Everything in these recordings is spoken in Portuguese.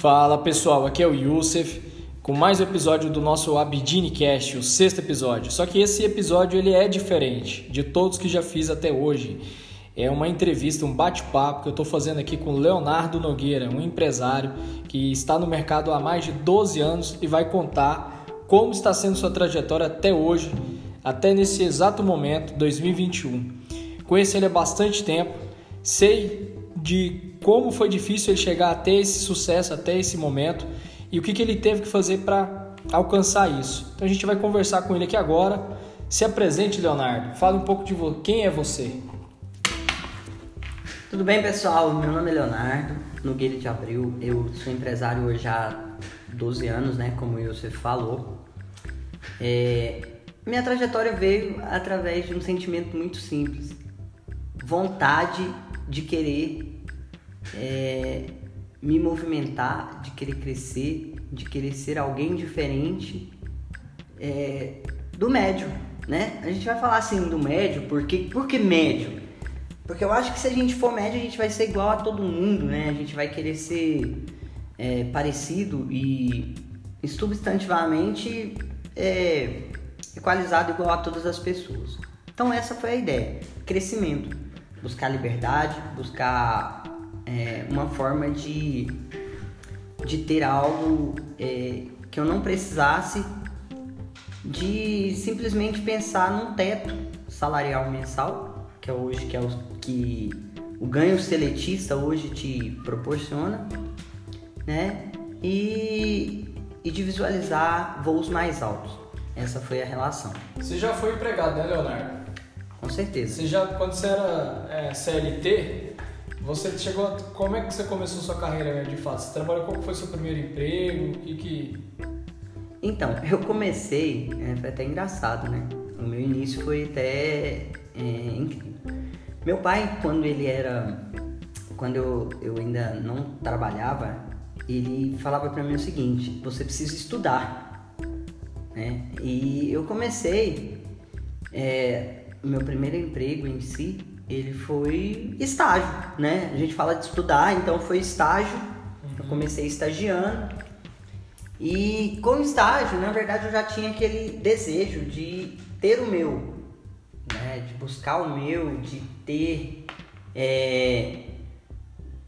Fala pessoal, aqui é o Youssef com mais um episódio do nosso Abidine Cast, o sexto episódio. Só que esse episódio ele é diferente de todos que já fiz até hoje. É uma entrevista, um bate-papo que eu estou fazendo aqui com Leonardo Nogueira, um empresário que está no mercado há mais de 12 anos e vai contar como está sendo sua trajetória até hoje, até nesse exato momento, 2021. Conheço ele há bastante tempo, sei de como foi difícil ele chegar até esse sucesso, até esse momento e o que, que ele teve que fazer para alcançar isso. Então a gente vai conversar com ele aqui agora. Se apresente, Leonardo. Fala um pouco de quem é você. Tudo bem, pessoal? Meu nome é Leonardo Nogueira de Abril. Eu sou empresário hoje há 12 anos, né? Como você falou. É... Minha trajetória veio através de um sentimento muito simples: vontade de querer é, me movimentar, de querer crescer, de querer ser alguém diferente é, do médio, né? A gente vai falar assim do médio, porque por que médio? Porque eu acho que se a gente for médio, a gente vai ser igual a todo mundo, né? A gente vai querer ser é, parecido e substantivamente é, equalizado igual a todas as pessoas. Então essa foi a ideia, crescimento, buscar liberdade, buscar é, uma forma de, de ter algo é, que eu não precisasse de simplesmente pensar num teto salarial mensal, que é hoje que é o que o ganho seletista hoje te proporciona, né? E, e de visualizar voos mais altos. Essa foi a relação. Você já foi empregado, né, Leonardo? Com certeza. Você já, quando você era é, CLT, você chegou. A, como é que você começou sua carreira de fato? Você trabalhou qual foi o seu primeiro emprego? E que. Então, eu comecei, é, foi até engraçado, né? O meu início foi até é, incrível. Meu pai, quando ele era. Quando eu, eu ainda não trabalhava, ele falava para mim o seguinte: você precisa estudar. Né? E eu comecei. É, meu primeiro emprego em si, ele foi estágio, né? A gente fala de estudar, então foi estágio. Eu comecei estagiando. E com estágio, na verdade, eu já tinha aquele desejo de ter o meu, né? De buscar o meu, de ter, é,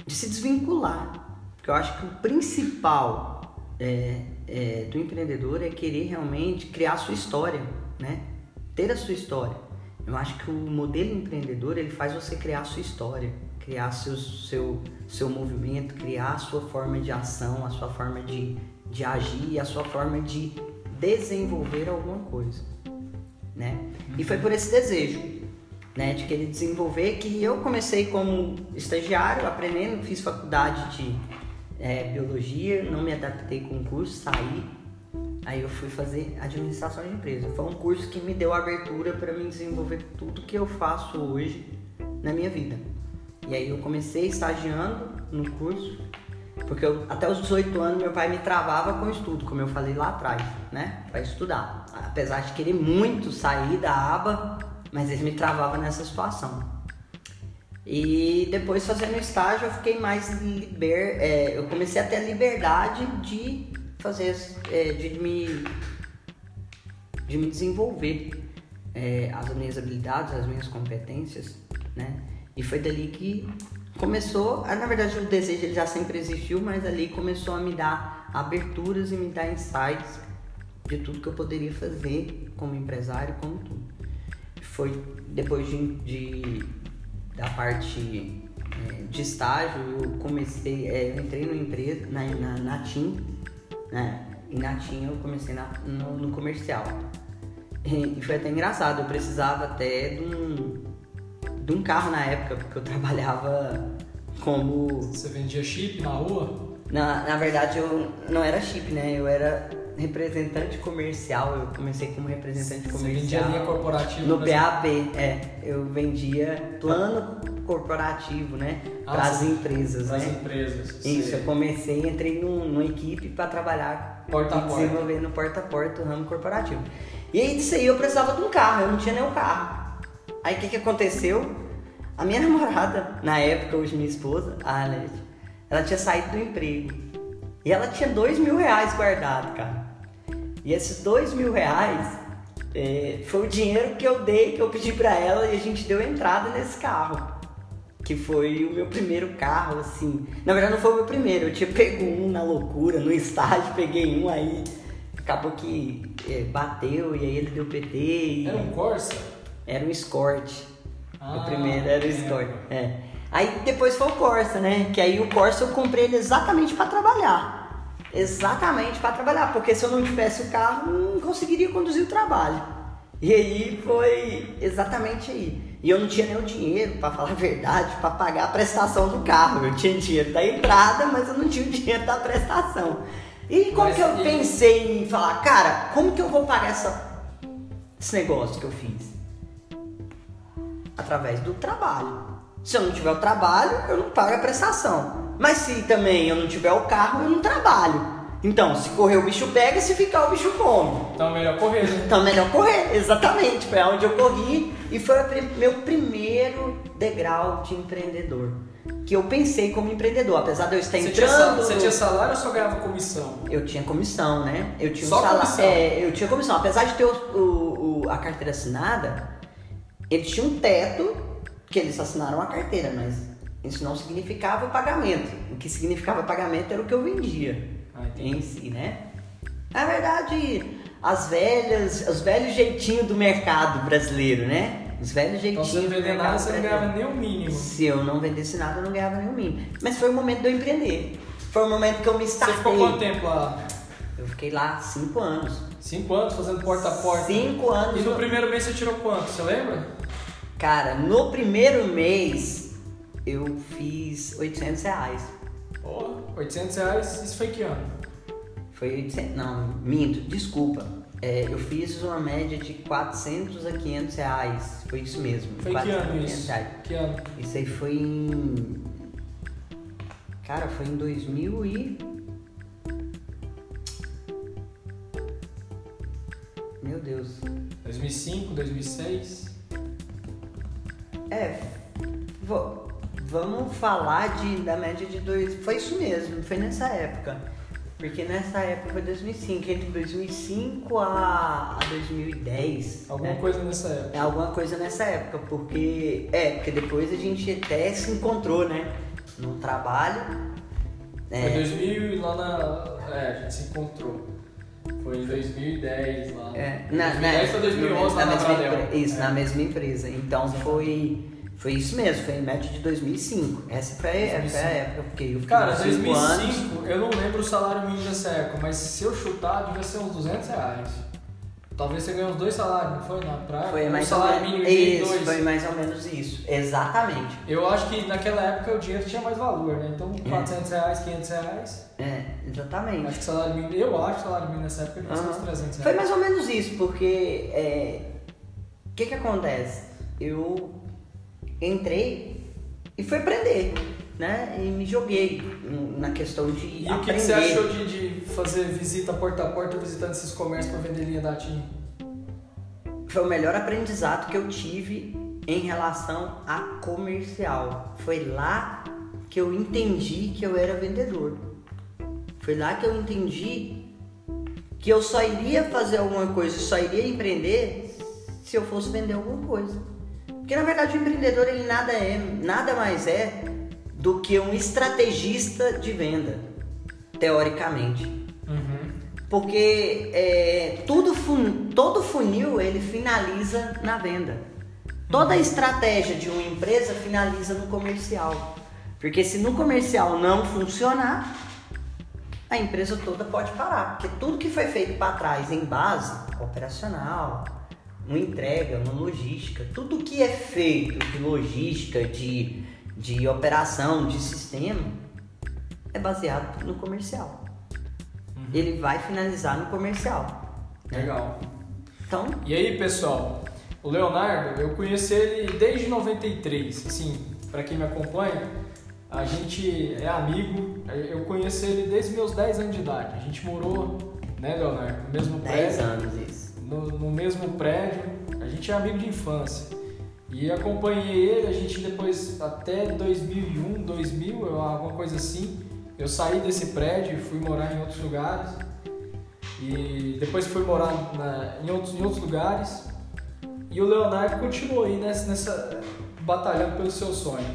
de se desvincular. Porque eu acho que o principal é, é, do empreendedor é querer realmente criar a sua história, né? Ter a sua história. Eu acho que o modelo empreendedor ele faz você criar a sua história, criar seu, seu, seu movimento, criar a sua forma de ação, a sua forma de, de agir, a sua forma de desenvolver alguma coisa, né? E foi por esse desejo, né, de querer desenvolver que eu comecei como estagiário, aprendendo, fiz faculdade de é, biologia, não me adaptei com o curso, saí Aí eu fui fazer administração de empresa. Foi um curso que me deu abertura para me desenvolver tudo que eu faço hoje na minha vida. E aí eu comecei estagiando no curso, porque eu, até os 18 anos meu pai me travava com estudo, como eu falei lá atrás, né? Para estudar. Apesar de querer muito sair da aba, mas ele me travava nessa situação. E depois fazendo estágio eu fiquei mais liber, é, eu comecei a ter a liberdade de fazer, é, de me, de me desenvolver é, as minhas habilidades, as minhas competências, né? E foi dali que começou, ah, na verdade o desejo ele já sempre existiu, mas ali começou a me dar aberturas e me dar insights de tudo que eu poderia fazer como empresário, como tudo. Foi depois de, de da parte é, de estágio, eu comecei, é, eu entrei numa empresa, na, na, na TIM, né? E na TIM eu comecei na, no, no, comercial. E, e, foi até engraçado, eu precisava até de um, de um carro na época, porque eu trabalhava como. Você vendia chip na rua? Na, na verdade eu não era chip, né? Eu era representante comercial, eu comecei como representante Você comercial. vendia linha corporativa? No BAB, é. Eu vendia plano corporativo, né? Ah, para as empresas, Para as né? empresas. Isso, sei. eu comecei, entrei num, numa equipe para trabalhar Porta a porta. desenvolver no porta a porta o ramo corporativo. E aí disso aí eu precisava de um carro, eu não tinha nenhum carro. Aí o que, que aconteceu? A minha namorada, na época, hoje minha esposa, a Arlete, ela tinha saído do emprego. E ela tinha dois mil reais guardado, cara. E esses dois mil reais é, foi o dinheiro que eu dei, que eu pedi pra ela e a gente deu entrada nesse carro. Que foi o meu primeiro carro, assim. Na verdade, não foi o meu primeiro, eu tinha pego um na loucura, no estágio, peguei um aí. Acabou que é, bateu e aí ele deu PT. E... Era um Corsa? Era um Escort. Ah, o primeiro era o é. Escort. É. Aí depois foi o Corsa, né? Que aí o Corsa eu comprei ele exatamente para trabalhar. Exatamente para trabalhar, porque se eu não tivesse o carro, não conseguiria conduzir o trabalho. E aí foi exatamente aí. E eu não tinha nem o dinheiro, para falar a verdade, para pagar a prestação do carro. Eu tinha dinheiro da entrada, mas eu não tinha o dinheiro da prestação. E como Mas que eu e- pensei em falar, cara, como que eu vou pagar essa, esse negócio que eu fiz? Através do trabalho. Se eu não tiver o trabalho, eu não pago a prestação. Mas se também eu não tiver o carro, eu não trabalho. Então, se correr o bicho pega, se ficar o bicho come. Então é melhor correr, né? Então melhor correr, exatamente. Foi onde eu corri e foi o meu primeiro degrau de empreendedor. Que eu pensei como empreendedor, apesar de eu estar Você tinha, entrando. você no- tinha salário ou só ganhava comissão? Eu tinha comissão, né? Eu tinha um Só salário. comissão? É, eu tinha comissão. Apesar de ter o, o- o- a carteira assinada, eles tinham um teto que eles assinaram a carteira, mas isso não significava pagamento. O que significava pagamento era o que eu vendia Ah, em si, né? Na verdade, as velhas, os velhos jeitinhos do mercado brasileiro, né? Os velhos Então jeitinhos. você não do vender nada, você não ganhava nem o mínimo. Se eu não vendesse nada, eu não ganhava nem o mínimo. Mas foi o momento de eu empreender. Foi o momento que eu me Você startei. ficou quanto tempo lá? Eu fiquei lá cinco anos. Cinco anos fazendo porta a porta. Cinco anos. E no primeiro mês você tirou quanto? Você lembra? Cara, no primeiro mês eu fiz 800 reais. Porra, 800 reais. Isso foi que ano? Foi 800. Não, minto, desculpa. É, eu fiz uma média de 400 a 500 reais. Foi isso mesmo. Foi que 400 a ano 500 isso? reais. Que ano? Isso aí foi em. Cara, foi em 2000 e. Meu Deus. 2005, 2006? É. vo- vamos falar de, da média de dois. Foi isso mesmo, foi nessa época. Porque nessa época foi 2005, entre 2005 a, a 2010. Alguma né? coisa nessa época. É alguma coisa nessa época, porque. É, porque depois a gente até se encontrou, né? No trabalho. Foi É, 2000 e lá na. É, a gente se encontrou. Foi em 2010 lá. é, na, 2010 foi 2011 lá na mesma empre- Isso, É. na mesma empresa. Então foi. Foi isso mesmo, foi em média de 2005. Essa foi, a- foi a 2005. época, porque eu fiquei Cara, cinco 2005, anos. eu não lembro o salário mínimo dessa época, mas se eu chutar, devia ser uns 200 reais. Talvez você ganhe uns dois salários, não foi? Na praia? Foi um mais ou salário menos. mínimo e Isso, dois. foi mais ou menos isso. Exatamente. Eu acho que naquela época o dinheiro tinha mais valor, né? Então 400 reais, 500 reais. É, exatamente. Acho que salário mínimo, eu acho que salário mínimo nessa época devia ser uns Aham. 300 Foi reais. mais ou menos isso, porque é, o que que acontece? Eu entrei e fui aprender, né? E me joguei na questão de E o que, aprender. que você achou de, de fazer visita porta a porta visitando esses comércios para vender linha da TIM? Foi o melhor aprendizado que eu tive em relação a comercial. Foi lá que eu entendi que eu era vendedor. Foi lá que eu entendi que eu só iria fazer alguma coisa, só iria empreender se eu fosse vender alguma coisa. Porque na verdade o empreendedor ele nada é, nada mais é do que um estrategista de venda, teoricamente. Uhum. Porque é, tudo fun- todo funil ele finaliza na venda. Toda estratégia de uma empresa finaliza no comercial. Porque se no comercial não funcionar, a empresa toda pode parar. Porque tudo que foi feito para trás em base operacional, uma entrega, uma logística, tudo que é feito de logística, de, de operação, de sistema, é baseado no comercial. Ele vai finalizar no comercial. né? Legal. Então, E aí, pessoal, o Leonardo, eu conheci ele desde 93. Assim, para quem me acompanha, a gente é amigo. Eu conheci ele desde meus 10 anos de idade. A gente morou, né, Leonardo, no mesmo 10 prédio. anos isso. No, no mesmo prédio. A gente é amigo de infância. E acompanhei ele, a gente depois, até 2001, 2000, eu- alguma coisa assim, eu saí desse prédio e fui morar em outros lugares. E depois fui morar na, em, outros, em outros lugares. E o Leonardo continuou aí nessa, nessa batalhando pelo seu sonho.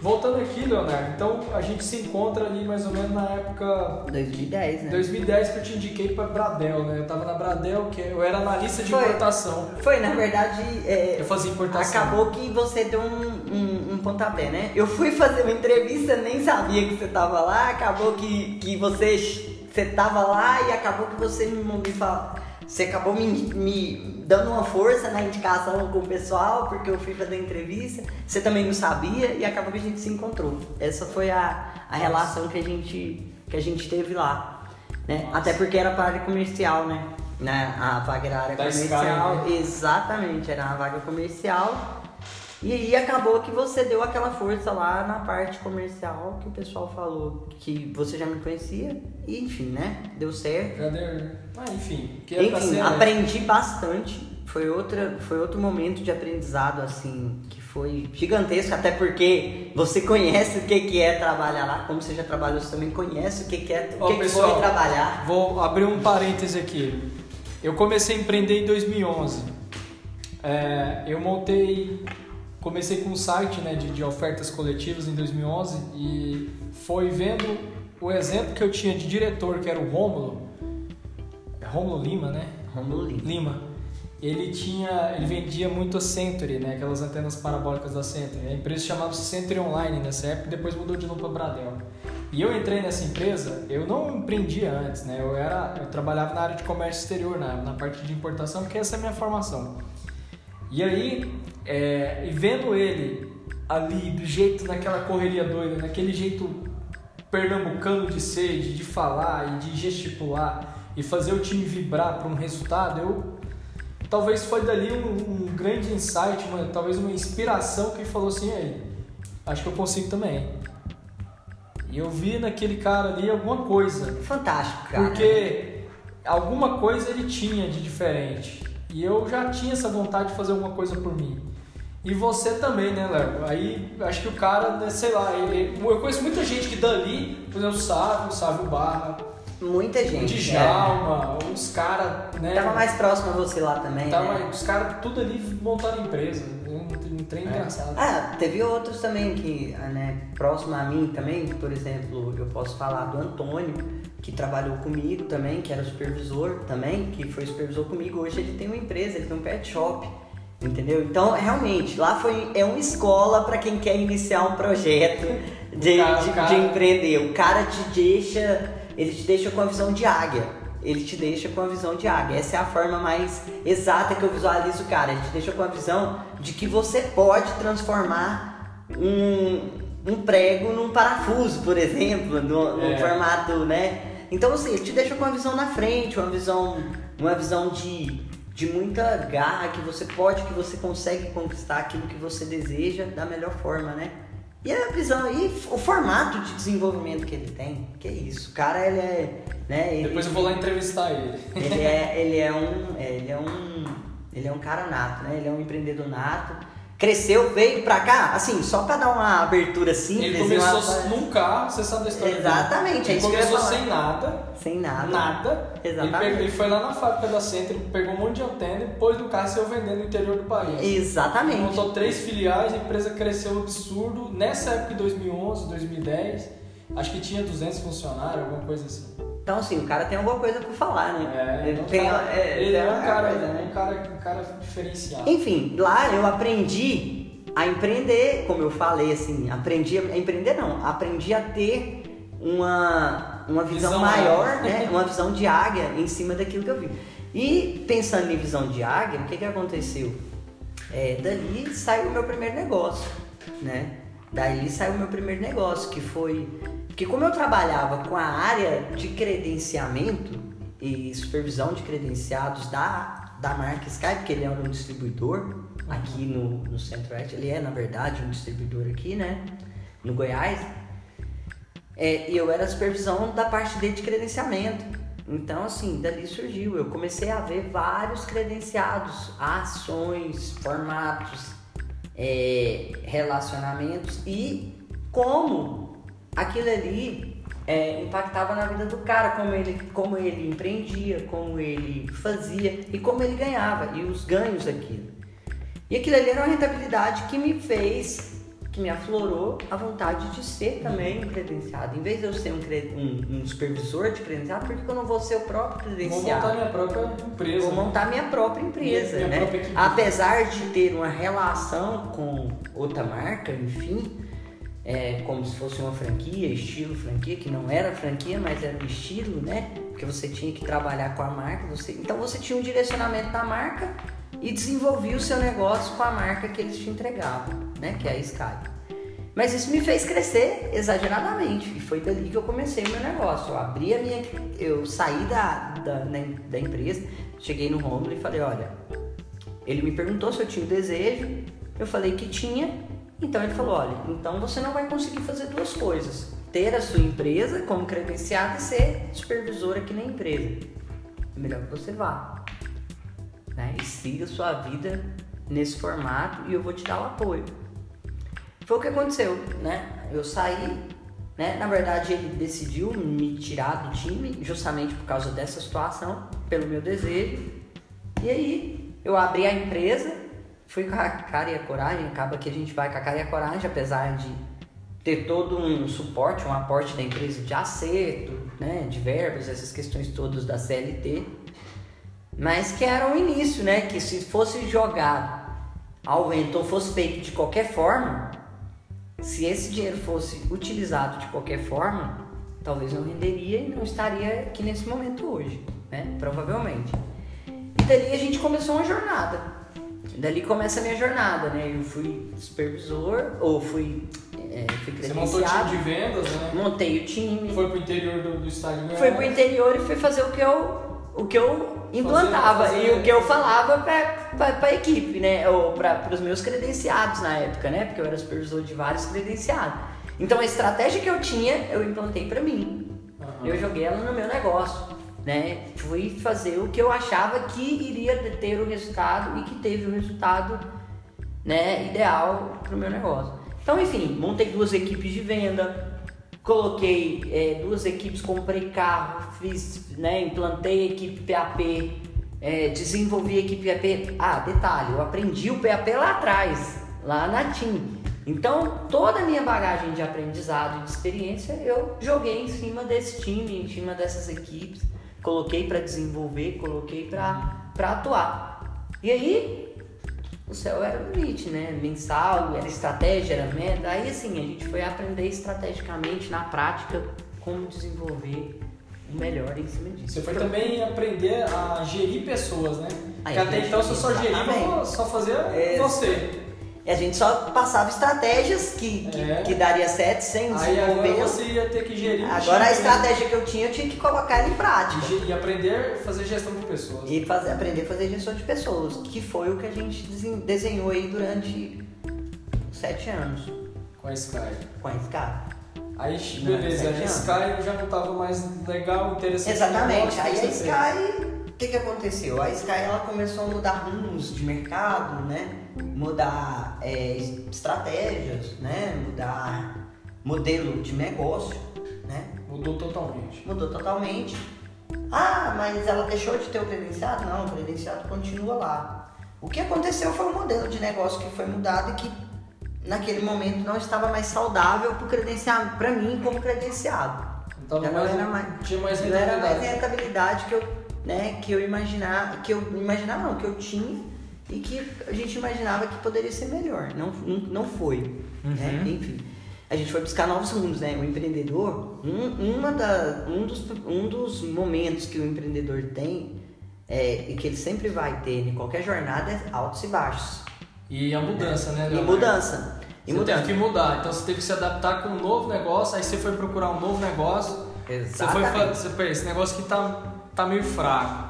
Voltando aqui, Leonardo, então a gente se encontra ali mais ou menos na época 2010, né? 2010 que eu te indiquei para Bradel, né? Eu tava na Bradel, que eu era analista de Foi. importação. Foi, na verdade, é, Eu fazia importação. acabou que você deu um, um, um pontapé, né? Eu fui fazer uma entrevista, nem sabia que você tava lá, acabou que, que você, você tava lá e acabou que você me, me fala, você acabou me, me dando uma força na indicação com o pessoal, porque eu fui fazer entrevista, você também não sabia e acabou que a gente se encontrou. Essa foi a, a relação que a gente, que a gente teve lá. Né? Nossa. Até porque era para área comercial, né? né? A vaga era área Da comercial. Sky, né? Exatamente, era uma vaga comercial. E aí acabou que você deu aquela força lá na parte comercial que o pessoal falou que você já me conhecia. E enfim, né? Deu certo. Já deu. Ah, enfim. Pra Enfim, ser, né? aprendi bastante. Foi, outra, foi outro momento de aprendizado, assim, que foi gigantesco, até porque você conhece o que, que é trabalhar lá, como você já trabalhou, você também conhece o que, que é o Ó, que, que pessoal, foi trabalhar. Vou abrir um parêntese aqui. Eu comecei a empreender em 2011. É, eu montei, comecei com um site né, de, de ofertas coletivas em 2011 e foi vendo o exemplo que eu tinha de diretor, que era o Rômulo. É Rômulo Lima, né? Romulo Lima. Lima. Ele tinha, ele vendia muito a Century, né? Aquelas antenas parabólicas da Century. A empresa chamava Century Online nessa época, e depois mudou de novo para Bradel. E eu entrei nessa empresa, eu não empreendia antes, né? Eu era, eu trabalhava na área de comércio exterior, na, na parte de importação, porque essa é a minha formação. E aí, é, e vendo ele ali do jeito, naquela correria doida, naquele jeito pernambucano de ser, de, de falar e de gesticular e fazer o time vibrar para um resultado, eu talvez foi dali um, um grande insight, uma, talvez uma inspiração que falou assim, aí, acho que eu consigo também. E eu vi naquele cara ali alguma coisa, Fantástico, cara. porque alguma coisa ele tinha de diferente. E eu já tinha essa vontade de fazer alguma coisa por mim. E você também, né, Léo? Aí acho que o cara, né, sei lá, ele, eu conheço muita gente que dali, por exemplo, o Sávio, o Barra, Muita o gente. Djalma, os caras, né? Tava mais próximo a você lá também. Tava, né? Os caras tudo ali montaram empresa. Trem engraçado. Ah, teve outros também que, ah, né, próximo a mim também, por exemplo, eu posso falar do Antônio, que trabalhou comigo também, que era supervisor também, que foi supervisor comigo. Hoje ele tem uma empresa, ele tem um pet shop, entendeu? Então, realmente, lá foi é uma escola para quem quer iniciar um projeto de, O cara- de, o cara- de empreender. O cara te deixa, ele te deixa com a visão de águia. Ele te deixa com a visão de águia. Essa é a forma mais exata que eu visualizo o cara. Ele te deixa com a visão de que você pode transformar um, um prego num parafuso, por exemplo, no, no É. formato, né? Então assim, ele te deixa com uma visão na frente, uma visão, uma visão de, de muita garra que você pode, que você consegue conquistar aquilo que você deseja da melhor forma, né? E a visão, e o formato de desenvolvimento que ele tem, que é isso. O cara, ele é, né? Ele, Depois eu vou lá entrevistar ele. ele é, ele é um, ele é um, ele é um cara nato, né? Ele é um empreendedor nato. Cresceu, veio pra cá, assim, só pra dar uma abertura simples. Ele começou uma- num carro, você sabe da história dele. Exatamente, é Ele começou sem nada. sem nada. Nada. Exatamente. Ele, pegou- ele foi lá na fábrica da Centro, pegou um monte de antena e pôs no carro e saiu vendendo no interior do país. Exatamente. Montou três filiais, a empresa cresceu absurdo. Nessa época, em 2011, 2010, acho que tinha 200 funcionários, alguma coisa assim. Então, assim, o cara tem alguma coisa pra falar, né? É, ele um tem, cara, é, ele tem é um uma cara, né? um cara, um cara diferenciado. Enfim, lá eu aprendi a empreender, como eu falei, assim, aprendi a empreender não, aprendi a ter uma, uma visão, Visão maior, águia. né? Uma visão de águia em cima daquilo que eu vi. E pensando em visão de águia, o que que aconteceu? É, dali saiu o meu primeiro negócio, né? Daí saiu o meu primeiro negócio, que foi... Que como eu trabalhava com a área de credenciamento e supervisão de credenciados da, da marca Sky, porque ele é um distribuidor aqui no, no Centro-Oeste, ele é, na verdade, um distribuidor aqui, né? No Goiás. É, e eu era supervisão da parte dele de credenciamento. Então, assim, dali surgiu. Eu comecei a ver vários credenciados, ações, formatos, é, relacionamentos e como aquilo ali é, impactava na vida do cara, como ele, como ele empreendia, como ele fazia e como ele ganhava, e os ganhos daquilo. E aquilo ali era uma rentabilidade que me fez que me aflorou a vontade de ser também um credenciado. Em vez de eu ser um, um, um supervisor de credenciado, por que eu não vou ser o próprio credenciado? Vou montar minha própria empresa. Vou montar minha própria empresa, minha, minha né? Própria Apesar de ter uma relação com outra marca, enfim, é, como se fosse uma franquia, estilo franquia, que não era franquia, mas era um estilo, né? Porque você tinha que trabalhar com a marca. Você... Então você tinha um direcionamento da marca e desenvolvia o seu negócio com a marca que eles te entregavam, né? Que é a Sky. Mas isso me fez crescer exageradamente e foi dali que eu comecei o meu negócio. Eu abri a minha, eu saí da, da, da empresa, cheguei no Romulo e falei, olha, ele me perguntou se eu tinha o desejo, eu falei que tinha, então ele falou, olha, então você não vai conseguir fazer duas coisas, ter a sua empresa como credenciada e ser supervisor aqui na empresa. É melhor que você vá né? E siga sua vida nesse formato e eu vou te dar o apoio. Foi o que aconteceu, né? Eu saí, né? Na verdade, ele decidiu me tirar do time justamente por causa dessa situação, pelo meu desejo. E aí, eu abri a empresa, fui com a cara e a coragem, acaba que a gente vai com a cara e a coragem, apesar de ter todo um suporte, um aporte da empresa de acerto, né, de verbas, essas questões todas da CLT mas que era o início, né? Que se fosse jogado ao vento ou fosse feito de qualquer forma, se esse dinheiro fosse utilizado de qualquer forma, talvez não renderia e não estaria aqui nesse momento hoje, né? Provavelmente. E dali a gente começou uma jornada. Dali começa a minha jornada, né? Eu fui supervisor, ou fui, é, fui Você montou o time de vendas, né? Montei o time. Foi pro interior do, do estádio Foi pro interior e fui fazer o que eu o que eu implantava fazer, fazer. e o que eu falava para a equipe, né? Ou para os meus credenciados na época, né? Porque eu era supervisor de vários credenciados. Então a estratégia que eu tinha, eu implantei para mim. Uhum. Eu joguei ela no meu negócio, né? Fui fazer o que eu achava que iria ter o resultado e que teve o resultado, né, ideal para o meu negócio. Então, enfim, montei duas equipes de venda, coloquei é, duas equipes, comprei carro, fiz, né, implantei a equipe PAP, é, desenvolvi a equipe PAP. Ah, detalhe, eu aprendi o PAP lá atrás, lá na TIM. Então, toda a minha bagagem de aprendizado e de experiência eu joguei em cima desse time, em cima dessas equipes, coloquei para desenvolver, coloquei para atuar. E aí, o céu era o limite, né? Mensal, era estratégia, era meta. Aí assim, a gente foi aprender estrategicamente, na prática, como desenvolver o melhor em cima disso. Você foi também aprender a gerir pessoas, né? Porque até então você só geria, só fazia é, você. E a gente só passava estratégias que, que, é. que daria certo sem desenvolver. Aí agora você ia ter que gerir. Agora a estratégia que eu tinha, eu tinha que colocar ela em prática. E, aprender a fazer gestão de pessoas. E fazer, aprender a fazer gestão de pessoas, que foi o que a gente desenhou aí durante sete anos. Com a Sky. Com a Sky. Aí, beleza, a Sky já não estava mais legal, interessante. Exatamente. Aí a Sky, que, que aconteceu? A Sky ela começou a mudar rumos de mercado, né? mudar é, estratégias, né? Mudar modelo de negócio, né? Mudou totalmente. Mudou totalmente. Ah, mas ela deixou de ter o credenciado? Não, o credenciado continua lá. O que aconteceu foi o modelo de negócio que foi mudado e que naquele momento não estava mais saudável para credenciado, para mim como credenciado. Então não, mais, era mais, tinha mais rentabilidade. Não era mais rentabilidade que eu, né, que eu imaginava, que eu imaginava não, que eu tinha e que a gente imaginava que poderia ser melhor. Não, não, não foi. Uhum. Né? Enfim, a gente foi buscar novos mundos, né? O empreendedor, um, uma da, um, dos, um dos momentos que o empreendedor tem é, e que ele sempre vai ter em qualquer jornada é altos e baixos. E a mudança, né? Leonardo? E mudança. E você mudança. teve que mudar, então você teve que se adaptar com um novo negócio, aí você foi procurar um novo negócio. Exatamente. Você foi fazer, esse negócio que tá, tá meio fraco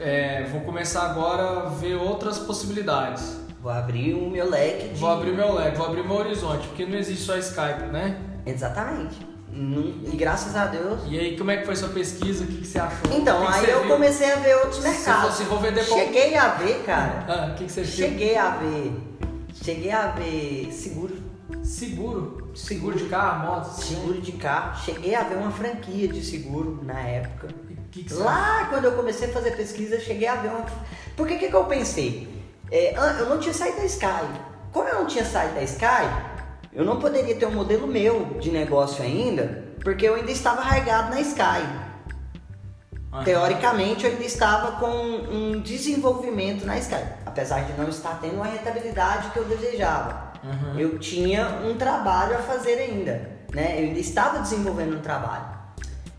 é, vou começar agora a ver outras possibilidades. Vou abrir o meu leque. De... Vou abrir meu leque, vou abrir meu horizonte, porque não existe só Skype, né? Exatamente. E graças a Deus. E aí, como é que foi sua pesquisa? O que, que você achou? Então, que aí que eu viu? comecei a ver outros mercados. Se vou vender Cheguei a ver, cara. Ah, o que, que você Cheguei a ver. Cheguei a ver seguro Seguro? Seguro de carro, moto? né? Seguro de carro. Cheguei a ver uma franquia de seguro na época. Que que Lá quando eu comecei a fazer pesquisa, cheguei a ver uma. Porque o que, que eu pensei? É, eu não tinha saído da Sky. Como eu não tinha saído da Sky, eu não poderia ter um modelo meu de negócio ainda, porque eu ainda estava arraigado na Sky. Aham. Teoricamente, eu ainda estava com um desenvolvimento na Sky, apesar de não estar tendo a rentabilidade que eu desejava. Uhum. Eu tinha um trabalho a fazer ainda, né? Eu ainda estava desenvolvendo um trabalho,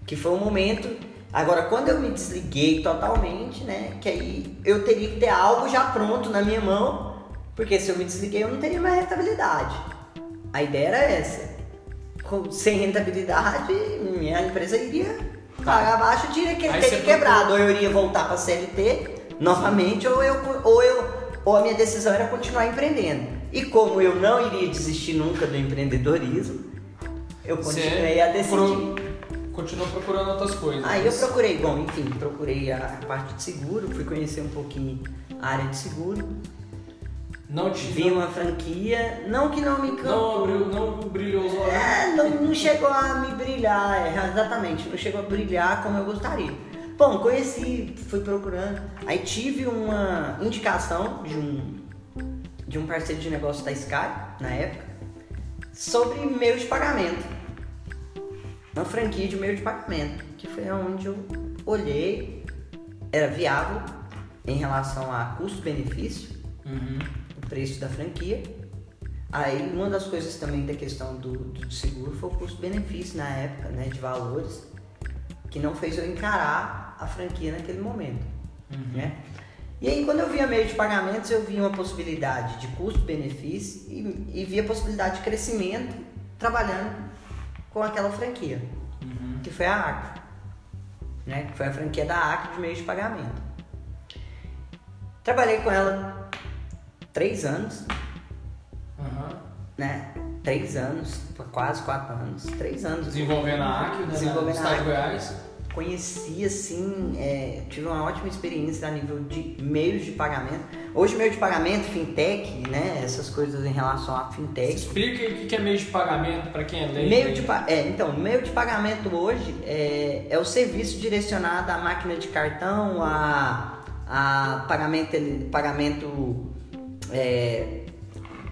que foi um momento. Agora, quando eu me desliguei totalmente, né? Que aí eu teria que ter algo já pronto na minha mão, porque se eu me desliguei, eu não teria mais rentabilidade. A ideia era essa. Com- Sem rentabilidade, minha empresa iria pagar abaixo, eu teria que Aí teria quebrado. Ou eu iria voltar para CLT novamente, ou eu, ou eu, ou a minha decisão era continuar empreendendo. E como eu não iria desistir nunca do empreendedorismo, eu continuei a decidir. Continuou procurando outras coisas. Aí eu procurei, bom, enfim, procurei a parte de seguro, fui conhecer um pouquinho a área de seguro, Não te vi uma franquia, não que não me Não, encantou. abriu, não brilhou os olhos. É, não, não chegou a me brilhar, é, exatamente, não chegou a brilhar como eu gostaria. Bom, conheci, fui procurando, aí tive uma indicação de um, de um parceiro de negócio da Sky, na época, sobre meio de pagamento. Uma franquia de meio de pagamento, que foi onde eu olhei, era viável em relação a custo-benefício, Uhum. o preço da franquia. Aí uma das coisas também da questão do, do seguro foi o custo-benefício na época, né, de valores, que não fez eu encarar a franquia naquele momento, Uhum. né? E aí quando eu via meio de pagamentos, eu via uma possibilidade de custo-benefício e, e via possibilidade de crescimento trabalhando com aquela franquia, Uhum. que foi a Acre, né? Que foi a franquia da Acre de meio de pagamento. Trabalhei com ela três anos, Uhum. né? Três anos, quase quatro anos, três anos. Desenvolvendo a AQ, né? Desenvolvendo a AQ. Goiás. Conheci assim, é, tive uma ótima experiência a nível de meios de pagamento. Hoje meio de pagamento, fintech, né? Essas coisas em relação a fintech. Explica o que é meio de pagamento para quem é leigo. Meio de, é, então, meio de pagamento hoje é, é o serviço direcionado à máquina de cartão, a, a pagamento, pagamento é,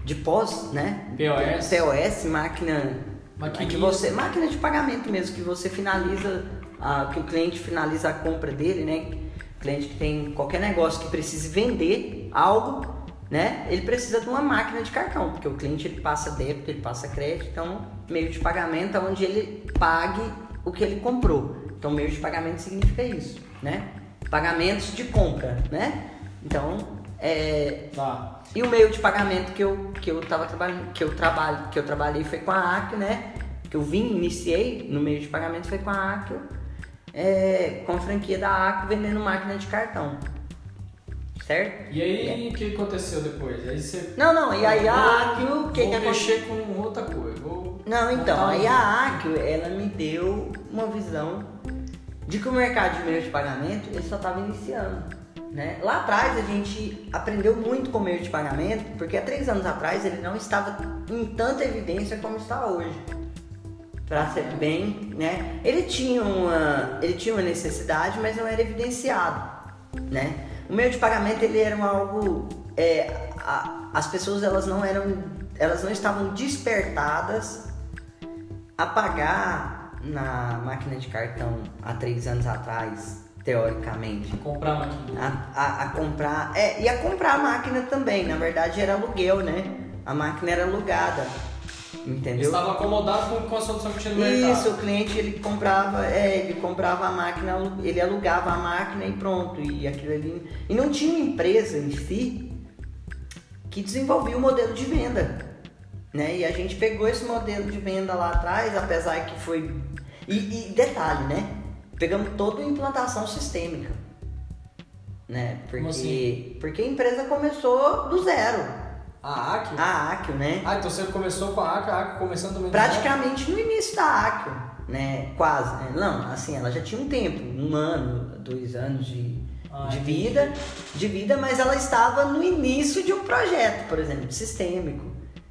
de pós, né? POS. POS, máquina, que você, máquina de pagamento mesmo, que você finaliza, a, que o cliente finaliza a compra dele, né? Cliente que tem qualquer negócio que precise vender algo, né? Ele precisa de uma máquina de cartão, porque o cliente ele passa débito, ele passa crédito, então meio de pagamento é onde ele pague o que ele comprou. Então meio de pagamento significa isso, né? Pagamentos de compra, né? Então, é, Tá. e o meio de pagamento que eu, que eu tava trabalhando, que eu trabalho, que eu trabalhei foi com a Accio, né? Que eu vim, iniciei no meio de pagamento foi com a Accio, é, com a franquia da Accio vendendo máquina de cartão. Certo? E aí, o que aconteceu depois? Aí você. Não, não, e aí a Vou- Accio, o que vou que aconteceu? mexer com outra coisa. Vou Não, então, um- aí a Accio, ela me deu uma visão de que o mercado de meio de pagamento, ele só estava iniciando, né? Lá atrás a gente aprendeu muito com o meio de pagamento, porque há três anos atrás ele não estava em tanta evidência como está hoje. Pra ser bem, né? Ele tinha uma, ele tinha uma necessidade, mas não era evidenciado, né? O meio de pagamento ele era um algo, é, a- as pessoas elas não eram, elas não estavam despertadas a pagar na máquina de cartão há três anos atrás, teoricamente. Comprar maquininha. A, a, a comprar. É, e a comprar a máquina também, na verdade era aluguel, né? A máquina era alugada. Entendeu? Estava acomodado com, a solução que tinha no mercado. Isso, o cliente ele comprava, é, ele comprava a máquina, ele alugava a máquina e pronto. E aquilo ali. E não tinha uma empresa em si que desenvolvia o modelo de venda. Né? E a gente pegou esse modelo de venda lá atrás, apesar que foi. E, e detalhe, né? Pegamos toda a implantação sistêmica. Né? Porque, assim? porque a empresa começou do zero. A AQ? A Accio, né? Ah, então você começou com a AQ, a AQ começando também praticamente no início da Accio, né? Quase. né? Não, assim, ela já tinha um tempo, um ano, dois anos de, Ah, de entendi. vida, de vida, mas ela estava no início de um projeto, por exemplo, de sistêmico,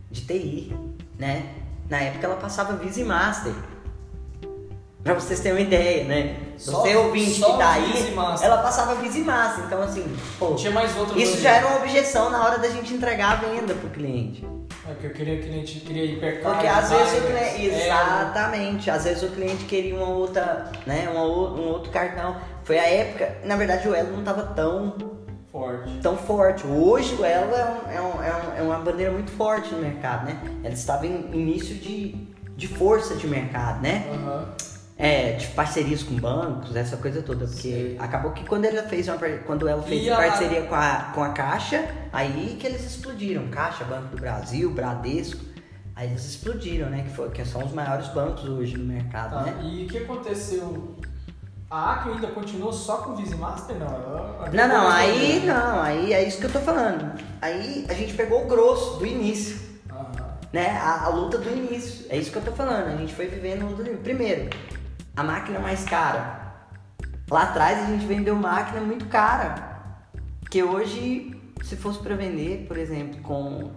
de TI, né? Na época ela passava Visa e Master. Pra vocês terem uma ideia, né? Só- Você ouvinte só que tá aí, ela passava Visa e Master. Então, assim, pô, Tinha mais outro isso já era uma objeção na hora da gente entregar a venda pro cliente. É que eu queria que a gente queria hipercar. Porque às vezes o cliente. é, Exatamente. Às vezes o cliente queria uma outra, né? Uma, um outro cartão. Foi a época. Na verdade o Elo não tava tão, forte. tão forte. Hoje o Elo é, um- é, um- é, um- é uma bandeira muito forte no mercado, né? Ela estava em início de, de força de mercado, né? Aham. É, de parcerias com bancos, essa coisa toda. Porque Sei. acabou que quando ela fez uma quando ela fez a- parceria com a, com a Caixa, aí que eles explodiram. Caixa, Banco do Brasil, Bradesco. Aí eles explodiram, né? Que, foi, que são os maiores bancos hoje no mercado, Tá, né? E o que aconteceu? A Acre ainda continuou só com Visa e Master? Não, ela... Não, não, aí não, aí é isso que eu tô falando. Aí a gente pegou o grosso do início, né? A, a luta do início. É isso que eu tô falando. A gente foi vivendo a luta do início. Primeiro, a máquina mais cara. Lá atrás a gente vendeu máquina muito cara. Que hoje, se fosse para vender, por exemplo, com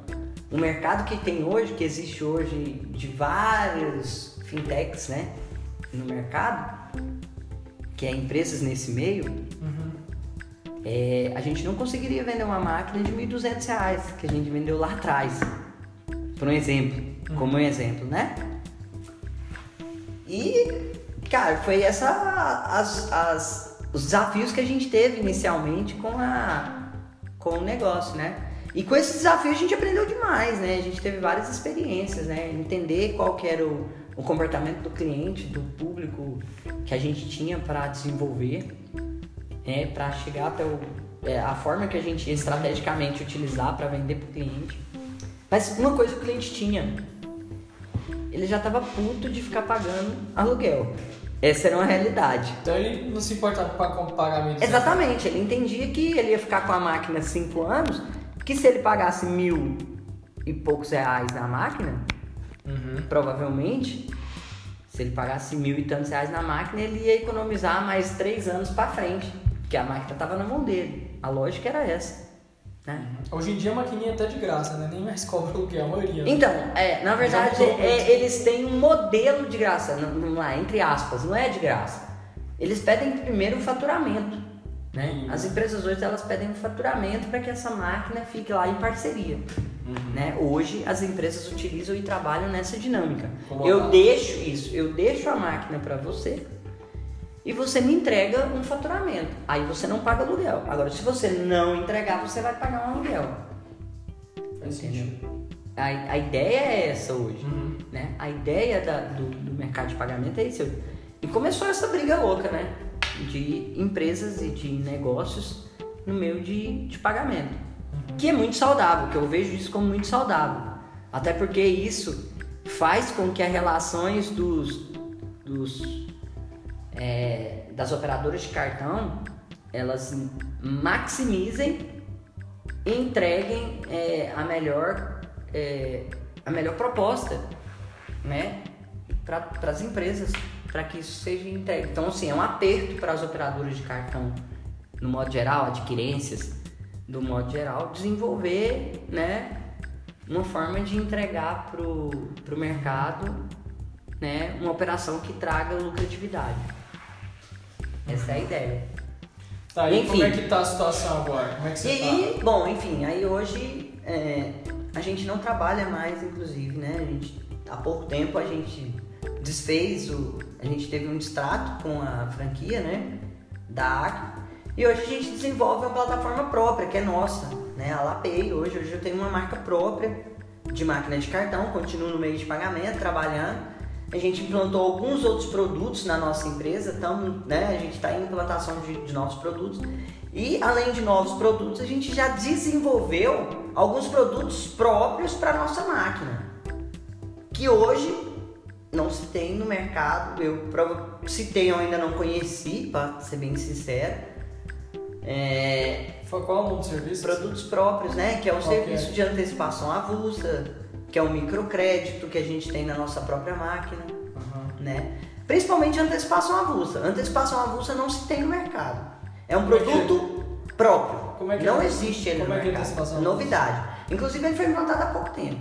o mercado que tem hoje, que existe hoje de vários fintechs, né? No mercado, que é empresas nesse meio, Uhum. é, a gente não conseguiria vender uma máquina de 1.200 reais, que a gente vendeu lá atrás. Por um exemplo, como um exemplo, né? E, cara, foi essa as, as, os desafios que a gente teve inicialmente com, a, com o negócio, né? E com esses desafios a gente aprendeu demais, né? A gente teve várias experiências, né? Entender qual que era o, o comportamento do cliente, do público que a gente tinha para desenvolver, né? Para chegar até o, é, a forma que a gente ia estrategicamente utilizar para vender para o cliente. Mas uma coisa o cliente tinha, ele já estava puto de ficar pagando aluguel. Essa era uma realidade. Então ele não se importava com o pagamento. Exatamente, ele entendia que ele ia ficar com a máquina 5 anos, que se ele pagasse mil e poucos reais na máquina, Uhum. provavelmente, se ele pagasse mil e tantos reais na máquina, ele ia economizar mais três anos para frente, porque a máquina estava na mão dele. A lógica era essa. Né? Hoje em dia a maquininha é até de graça, né? Nem mais cobra aluguel, a maioria. né? Então, é, na verdade, é, muito. eles têm um modelo de graça, não, não é, entre aspas, não é de graça. Eles pedem primeiro o faturamento. Né? As empresas hoje elas pedem um faturamento para que essa máquina fique lá em parceria. Uhum. Né? Hoje as empresas utilizam e trabalham nessa dinâmica. Colocar. Eu deixo isso, eu deixo a máquina para você e você me entrega um faturamento. Aí você não paga aluguel. Agora, se você não entregar, você vai pagar um aluguel. Sentido. A, a ideia é essa hoje. Uhum. Né? A ideia da- do, do mercado de pagamento é isso. E começou essa briga louca, né? De empresas e de negócios no meio de, de pagamento. Que é muito saudável, que eu vejo isso como muito saudável. Até porque isso faz com que as relações dos, dos é, das operadoras de cartão elas maximizem e entreguem é, a melhor é, a melhor proposta né para as empresas para que isso seja entregue. Então assim é um aperto para as operadoras de cartão no modo geral adquirências do modo geral desenvolver né uma forma de entregar pro, pro mercado né uma operação que traga lucratividade essa é a ideia Tá, e Enfim. como é que tá a situação agora? Como é que você e aí, bom, enfim, aí hoje é, a gente não trabalha mais, inclusive, né? A gente, há pouco tempo a gente desfez o. A gente teve um distrato com a franquia, né? Da Acre. E hoje a gente desenvolve uma plataforma própria, que é nossa, né? A Lapay. Hoje, hoje eu tenho uma marca própria de máquina de cartão, continuo no meio de pagamento, trabalhando. A gente implantou alguns outros produtos na nossa empresa, tamo, né, a gente está em implantação de, de novos produtos. E além de novos produtos, a gente já desenvolveu alguns produtos próprios para nossa máquina. Que hoje não se tem no mercado. Eu se tem, eu ainda não conheci, para ser bem sincero. É, Foi qual o nome do serviço? produtos próprios, né? Que é o Qual serviço é? de antecipação avulsa, que é o microcrédito que a gente tem na nossa própria máquina, Aham. né? Principalmente antecipação avulsa. Antecipação avulsa não se tem no mercado. É um Como é produto próprio. Como é que não é? existe ele Como no é é mercado. antecipação avulsa? Novidade. Inclusive ele foi implantado há pouco tempo.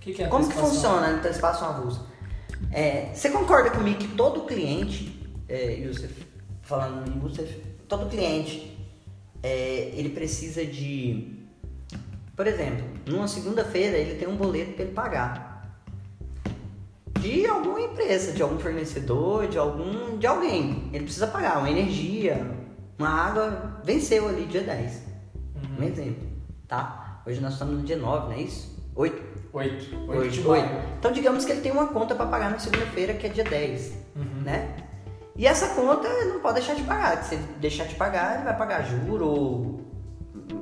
Que, que, é Como que funciona a antecipação avulsa? É, você concorda comigo que todo cliente, é, Youssef, falando em Youssef, todo cliente, é, ele precisa de, por exemplo, numa segunda-feira ele tem um boleto para ele pagar de alguma empresa, de algum fornecedor, de algum, de alguém. Ele precisa pagar uma energia, uma água, venceu ali dia 10. Um exemplo, tá? Hoje nós estamos no dia 9, não é isso? 8. Oito. Oito Hoje, de oito. maio. Então, digamos que ele tem uma conta para pagar na segunda-feira, que é dia 10, Uhum. né? E essa conta ele não pode deixar de pagar. Se ele deixar de pagar, ele vai pagar juro, ou,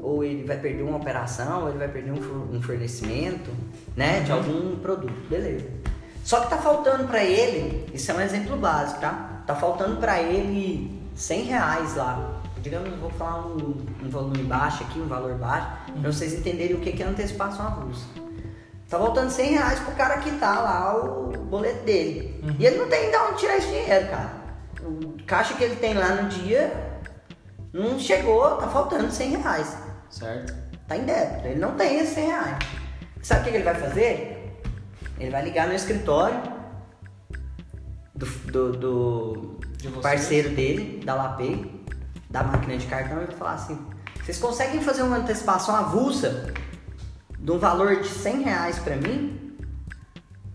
ou ele vai perder uma operação, ou ele vai perder um, for- fornecimento, né? De algum produto, beleza. Só que tá faltando para ele, isso é um exemplo básico, tá? Tá faltando para ele 100 reais lá. Digamos, vou falar um, um volume baixo aqui, um valor baixo, para vocês entenderem o que que é antecipação avulsa. Tá voltando 100 reais pro cara quitar lá o boleto dele. E ele não tem de onde tirar esse dinheiro, cara. O caixa que ele tem lá no dia não chegou, tá faltando 100 reais. Certo. Tá em débito. Ele não tem esses 100 reais. Sabe o que ele vai fazer? Ele vai ligar no escritório do, do, do De parceiro dele, da Lapay, da máquina de cartão, e vai falar assim: vocês conseguem fazer uma antecipação avulsa de um valor de 100 reais para mim?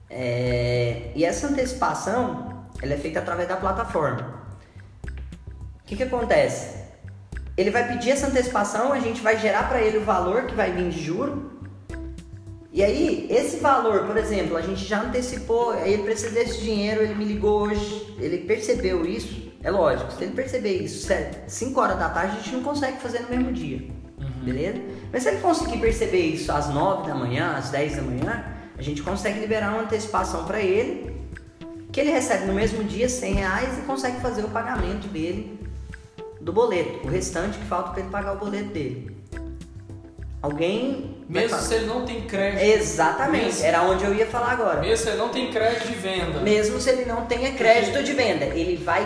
É, e essa antecipação ela é feita através da plataforma. O que, que acontece? Ele vai pedir essa antecipação, a gente vai gerar para ele o valor que vai vir de juro. E aí, esse valor, por exemplo, a gente já antecipou, aí ele precisa desse dinheiro, ele me ligou hoje, ele percebeu isso. É lógico, se ele perceber isso 5 horas da tarde, a gente não consegue fazer no mesmo dia. Beleza? Mas se ele conseguir perceber isso às 9 da manhã, às 10 da manhã, a gente consegue liberar uma antecipação para ele, que ele recebe no mesmo dia 100 reais e consegue fazer o pagamento dele do boleto. O restante que falta para ele pagar o boleto dele. Alguém. Mesmo se ele não tem crédito. Exatamente, Mesmo, era onde eu ia falar agora. mesmo se ele não tem crédito de venda. Mesmo se ele não tenha crédito de venda, ele vai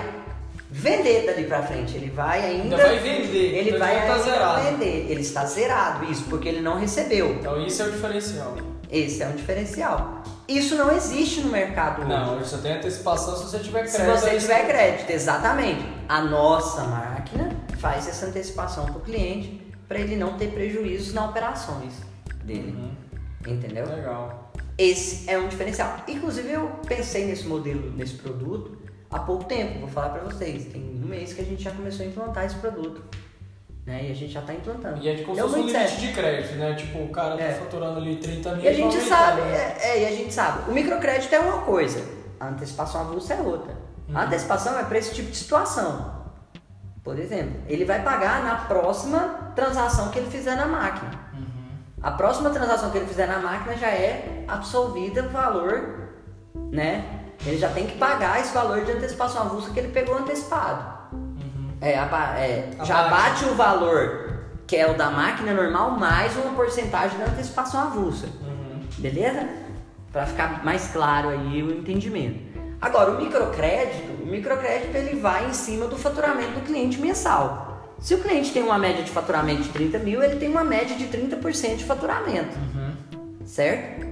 vender dali pra frente. Ele vai ainda. Ainda vai vender, Ele então vai ele tá ainda zerado. vender. Ele está zerado, isso, porque ele não recebeu. Então isso é o diferencial. Esse é um diferencial. Isso não existe no mercado hoje. Não, só tem antecipação se você tiver Se crédito. você aí tiver crédito, exatamente. A nossa máquina faz essa antecipação para o cliente para ele não ter prejuízos nas operações dele. Uhum. Entendeu? Legal. Esse é um diferencial. Inclusive eu pensei nesse modelo, nesse produto há pouco tempo. Vou falar para vocês. Tem um mês que a gente já começou a implantar esse produto. Né? E a gente já está implantando. E é de como se fosse um limite certo. de crédito, né? Tipo, o cara tá É. faturando ali 30 mil. E a gente sabe, né? é, é, e a gente sabe, o microcrédito é uma coisa, a antecipação avulsa é outra. Uhum. A antecipação é para esse tipo de situação. Por exemplo, ele vai pagar na próxima transação que ele fizer na máquina. Uhum. A próxima transação que ele fizer na máquina já é absolvida o valor, né? Ele já tem que pagar esse valor de antecipação avulsa que ele pegou antecipado. Uhum. É, é, Abate. já bate o valor que é o da máquina normal mais uma porcentagem da antecipação avulsa. Uhum. Beleza? Para ficar mais claro aí o entendimento. Agora, o microcrédito, o microcrédito ele vai em cima do faturamento do cliente mensal. Se o cliente tem uma média de faturamento de 30 mil, ele tem uma média de 30% de faturamento, Uhum. certo?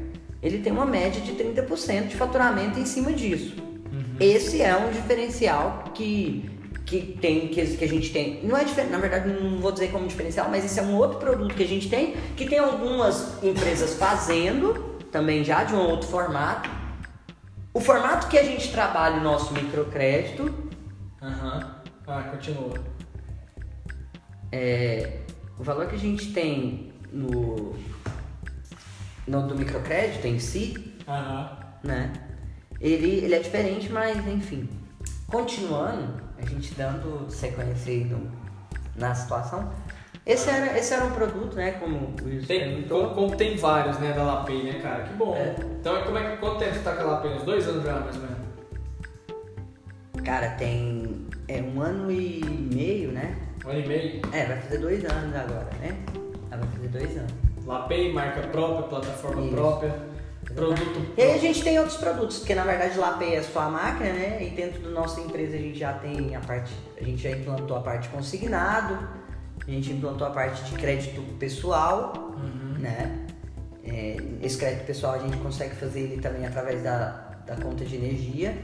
Ele tem uma média de 30% de faturamento em cima disso. Uhum. Esse é um diferencial que, que tem que, que a gente tem. Não é difer- na verdade não vou dizer como diferencial, mas esse é um outro produto que a gente tem, que tem algumas empresas fazendo também já de um outro formato. O formato que a gente trabalha o nosso microcrédito Aham. Ah, continua. é o valor que a gente tem no, no do microcrédito em si, Aham. né? Ele, ele é diferente, mas enfim. Continuando, a gente dando sequência aí no, na situação. Esse era, esse era um produto, né? Como o Wilson Tem, como, como tem vários, né, da Lapay, né, cara? Que bom. É. Então, como é que, quanto tempo você tá com a Lapay? Uns dois anos já, mais ou menos? Cara, tem é um ano e meio, né? Um ano e meio. É, vai fazer dois anos agora, né? Ah, vai fazer dois anos. Lapay, marca própria, plataforma Isso. própria, produto E aí a gente tem outros produtos, porque na verdade lá é só a máquina, né? E dentro da nossa empresa a gente já tem a parte, a gente já implantou a parte consignado, a gente implantou a parte de crédito pessoal, Uhum. né? É, esse crédito pessoal a gente consegue fazer ele também através da, da conta de energia,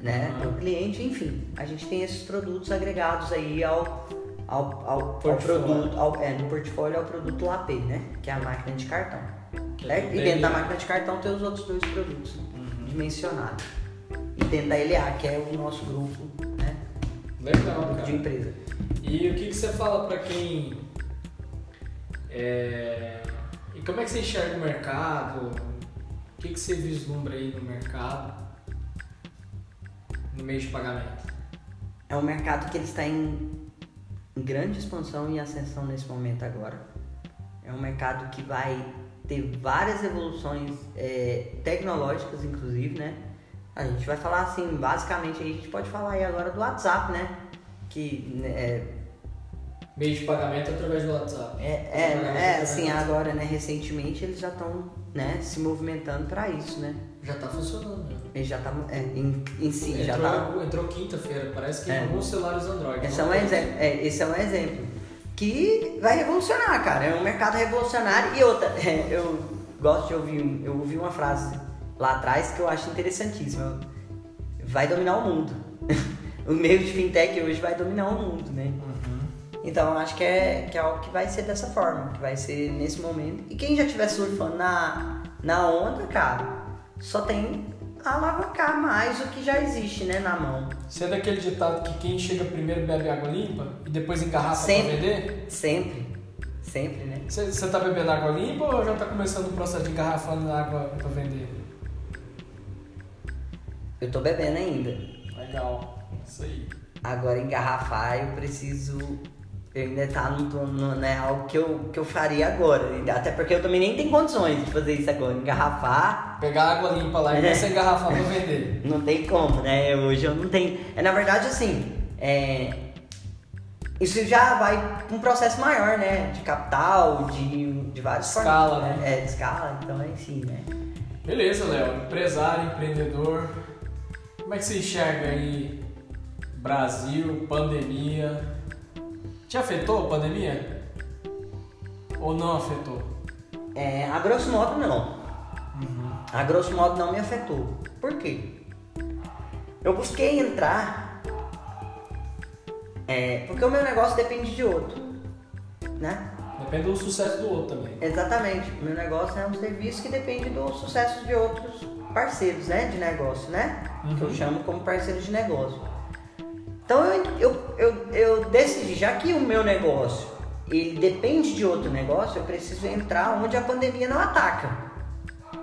né? Uhum. Do cliente, enfim. A gente tem esses produtos agregados aí ao, ao, ao, ao produto, ao, é, no portfólio ao produto Lapay, né? Que é a máquina de cartão. Certo? é E dentro da máquina de cartão tem os outros dois produtos Uhum. dimensionados. E dentro da LA, que é o nosso grupo, né? Legal, Grupo cara. de empresa. E o que, que você fala pra quem. É... E como é que você enxerga o mercado? O que, que você vislumbra aí no mercado? No meio de pagamento? É um mercado que ele está em, em grande expansão e ascensão nesse momento agora. É um mercado que vai ter várias evoluções é, tecnológicas, inclusive, né? A gente vai falar assim, basicamente, aí a gente pode falar aí agora do WhatsApp, né? Que né, é, Meio de pagamento através do WhatsApp. é, é, é, assim, agora, né? Recentemente eles já estão né, se movimentando para isso, né? Já tá funcionando. Já. Eles já tá, é, em, em si, já tá Entrou, entrou quinta-feira, parece que É. alguns celulares Android. Esse é, um coisa exemplo, é, esse é um exemplo que vai revolucionar, cara. É um mercado revolucionário. E outra, é, eu gosto de ouvir, eu ouvi uma frase lá atrás que eu acho interessantíssima. Vai dominar o mundo. o meio de fintech hoje vai dominar o mundo, né? Uhum. Então eu acho que é, que é algo que vai ser dessa forma, que vai ser nesse momento. E quem já estiver surfando na, na onda, cara, só tem alavancar mais o que já existe, né, na mão. Você é daquele ditado que quem chega primeiro bebe água limpa e depois engarrafa Sempre. pra vender? Sempre. Sempre, né? Você, você tá bebendo água limpa ou já tá começando o processo de engarrafando água pra vender? Eu tô bebendo ainda. Legal, isso aí. Agora engarrafar eu preciso. Eu ainda tá no, no, né, algo que eu, que eu faria agora. Até porque eu também nem tenho condições de fazer isso agora. Engarrafar Pegar água limpa lá e É. a engarrafar pra vender. não tem como, né? Hoje eu não tenho. É na verdade assim. É, isso já vai pra um processo maior, né? De capital, de, de vários Escala, formas, né? É, de escala, então enfim, né? Beleza, Léo. Empresário, empreendedor. Como é que você enxerga aí Brasil, pandemia? Te afetou a pandemia? Ou não afetou? É, a grosso modo não. A grosso modo não me afetou. Por quê? Eu busquei entrar é, porque o meu negócio depende de outro, né? Depende do sucesso do outro também. Exatamente. O meu negócio é um serviço que depende do sucesso de outros parceiros, né? De negócio, né? Que eu Uhum. chamo como parceiros de negócio. Então eu, eu, eu, eu decidi, já que o meu negócio ele depende de outro negócio, eu preciso entrar onde a pandemia não ataca,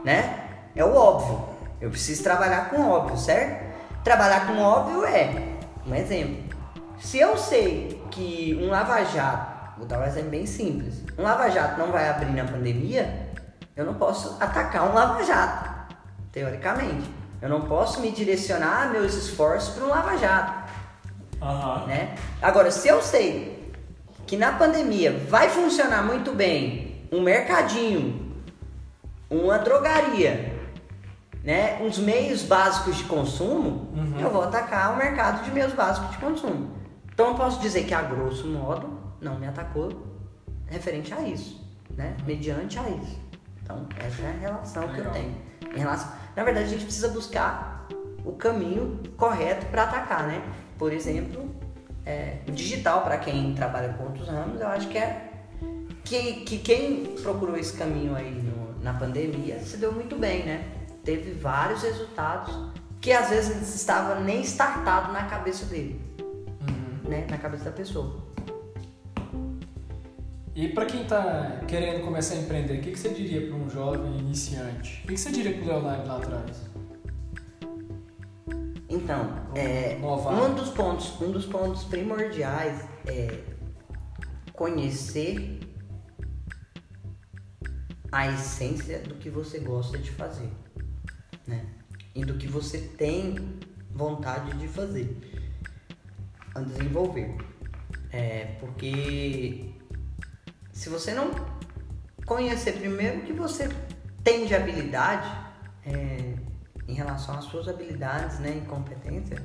né? É o óbvio. Eu preciso trabalhar com óbvio, certo? Trabalhar com óbvio é, um exemplo. Se eu sei que um lava-jato, vou dar um exemplo bem simples, um lava-jato não vai abrir na pandemia, eu não posso atacar um lava-jato, teoricamente. Eu não posso me direcionar meus esforços para um lava-jato Aham. né? Agora, se eu sei que na pandemia vai funcionar muito bem um mercadinho, uma drogaria, né? Uns meios básicos de consumo, Uhum. eu vou atacar o mercado de meios básicos de consumo. Então eu posso dizer que a grosso modo não me atacou referente a isso, né? Mediante a isso. Então essa é a relação que eu Legal. tenho. Em relação, na verdade a gente precisa buscar o caminho correto para atacar, né? Por exemplo, é, o digital para quem trabalha com outros ramos, eu acho que é que, que quem procurou esse caminho aí no- na pandemia se deu muito bem, né? Teve vários resultados que às vezes estava nem startado na cabeça dele, Uhum. né? Na cabeça da pessoa. E pra quem tá querendo começar a empreender, o que, que você diria pra um jovem iniciante? O que, que você diria pro Leonardo lá atrás? Então, é, um dos pontos, um dos pontos primordiais é conhecer a essência do que você gosta de fazer, né? E do que você tem vontade de fazer, a desenvolver. É, porque se você não conhecer primeiro o que você tem de habilidade é, em relação às suas habilidades né, e competência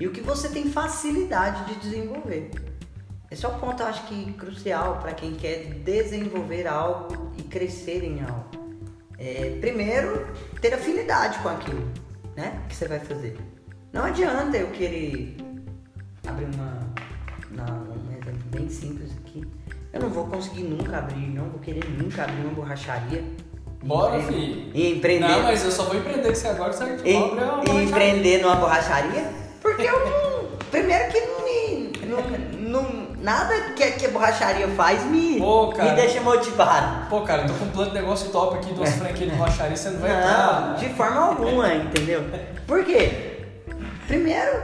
e o que você tem facilidade de desenvolver. esse é o ponto, eu acho que crucial para quem quer desenvolver algo e crescer em algo. É, primeiro, ter afinidade com aquilo, né? Que você vai fazer. Não adianta eu querer abrir uma, um exemplo bem simples aqui. Eu não vou conseguir nunca abrir, não vou querer nunca abrir uma borracharia. Bora, filho. E empreender. Não, mas eu só vou empreender com você agora, certo? E, e empreender numa borracharia? Porque eu não. Primeiro que não me. Não, não, nada que, que a borracharia faz me, Pô, me deixa motivado. Pô, cara, eu tô com um plano de negócio top aqui de umas franquias de borracharia, você não vai não, entrar. De forma alguma, entendeu? Por quê? Primeiro,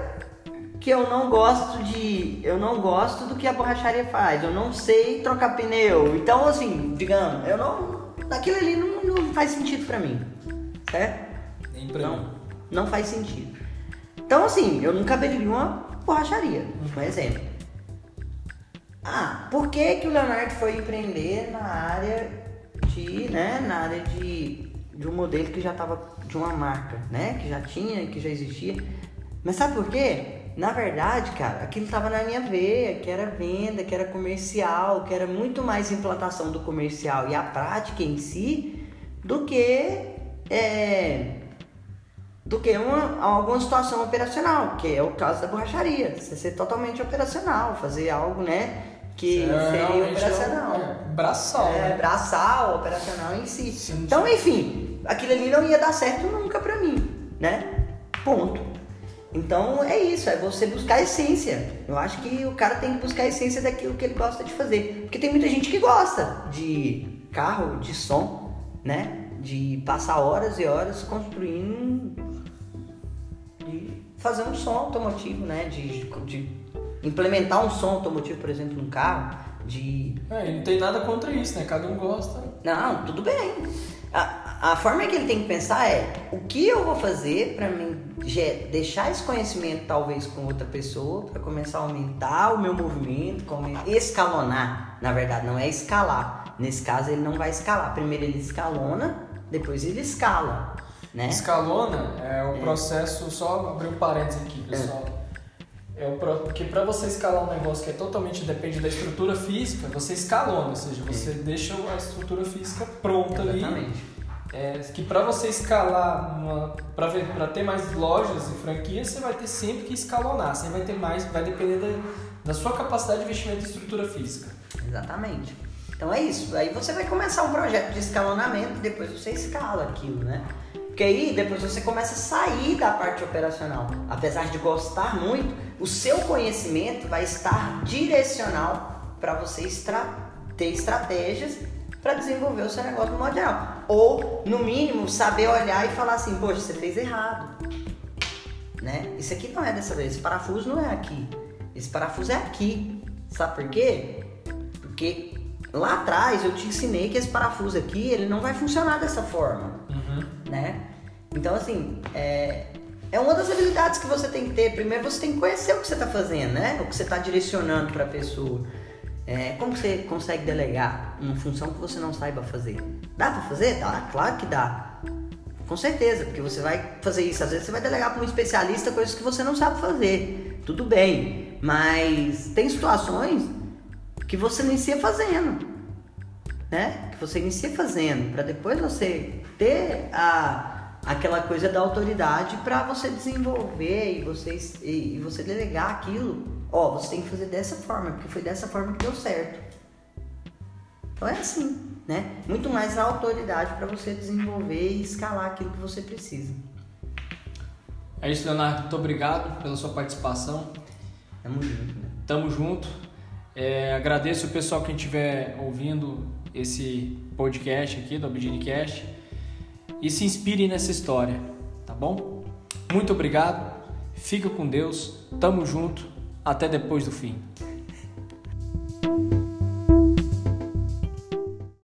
que eu não gosto de. Eu não gosto do que a borracharia faz. Eu não sei trocar pneu. Então, assim, digamos, eu não. Aquilo ali não, não faz sentido pra mim. Certo? Nem pra não, não faz sentido. Então, assim, eu nunca abriria uma borracharia, por exemplo. Ah, por que, que o Leonardo foi empreender na área de, né, na área de, de um modelo que já estava de uma marca, né, que já tinha, que já existia. Mas sabe por quê? Na verdade, cara, aquilo estava na minha veia, que era venda, que era comercial, que era muito mais implantação do comercial e a prática em si do que é, do que uma, alguma situação operacional, que é o caso da borracharia. Você ser totalmente operacional, fazer algo, né? Que é, seria operacional. É, braçal. É, né? braçal, operacional em si. Sim, então, enfim, aquilo ali não ia dar certo nunca pra mim, né? Ponto. Então é isso, é você buscar a essência. Eu acho que o cara tem que buscar a essência daquilo que ele gosta de fazer. Porque tem muita gente que gosta de carro, de som, né? De passar horas e horas construindo fazer um som automotivo, né? De, de implementar um som automotivo, por exemplo, num carro. De... É, não tem nada contra isso, né? Cada um gosta. Não, tudo bem. A, a forma que ele tem que pensar é o que eu vou fazer para mim deixar esse conhecimento talvez com outra pessoa para começar a aumentar o meu movimento, escalonar. Na verdade, não é escalar. Nesse caso, ele não vai escalar. Primeiro ele escalona, depois ele escala. Né? Escalona é o é. processo, só abrir um parênteses aqui, é. pessoal. É. o pro, porque para você escalar um negócio que é totalmente depende da estrutura física, você escalona, ou seja, você é. deixa a estrutura física pronta Exatamente. ali. É, que para você escalar, para ter mais lojas e franquias, você vai ter sempre que escalonar, você vai ter mais, vai depender da, da sua capacidade de investimento em estrutura física. Exatamente. Então é isso. Aí você vai começar um projeto de escalonamento, depois você escala aquilo, né? Porque aí depois você começa a sair da parte operacional. Apesar de gostar muito, o seu conhecimento vai estar direcional para você ter estratégias para desenvolver o seu negócio no modo geral. Ou, no mínimo, saber olhar e falar assim, poxa, você fez errado. Né? Isso aqui não é dessa vez, esse parafuso não é aqui. Esse parafuso é aqui. Sabe por quê? Porque lá atrás eu te ensinei que esse parafuso aqui, ele não vai funcionar dessa forma né? Então, assim, é, é uma das habilidades que você tem que ter. Primeiro, você tem que conhecer o que você está fazendo, né? O que você está direcionando para a pessoa. É, como você consegue delegar uma função que você não saiba fazer? Dá para fazer? Dá, claro que dá. Com certeza, porque você vai fazer isso. Às vezes você vai delegar para um especialista coisas que você não sabe fazer. Tudo bem, mas tem situações que você inicia fazendo, né? Que você inicia fazendo para depois você ter a, aquela coisa da autoridade para você desenvolver e você, e, e você delegar aquilo. Ó, você tem que fazer dessa forma, porque foi dessa forma que deu certo. Então é assim, né? Muito mais a autoridade para você desenvolver e escalar aquilo que você precisa. É isso, Leonardo. Muito obrigado pela sua participação. Tamo junto. Né? Tamo junto. É, agradeço o pessoal que estiver ouvindo esse podcast aqui do Abidinecast e se inspire nessa história, tá bom? Muito obrigado, fica com Deus, tamo junto, até depois do fim.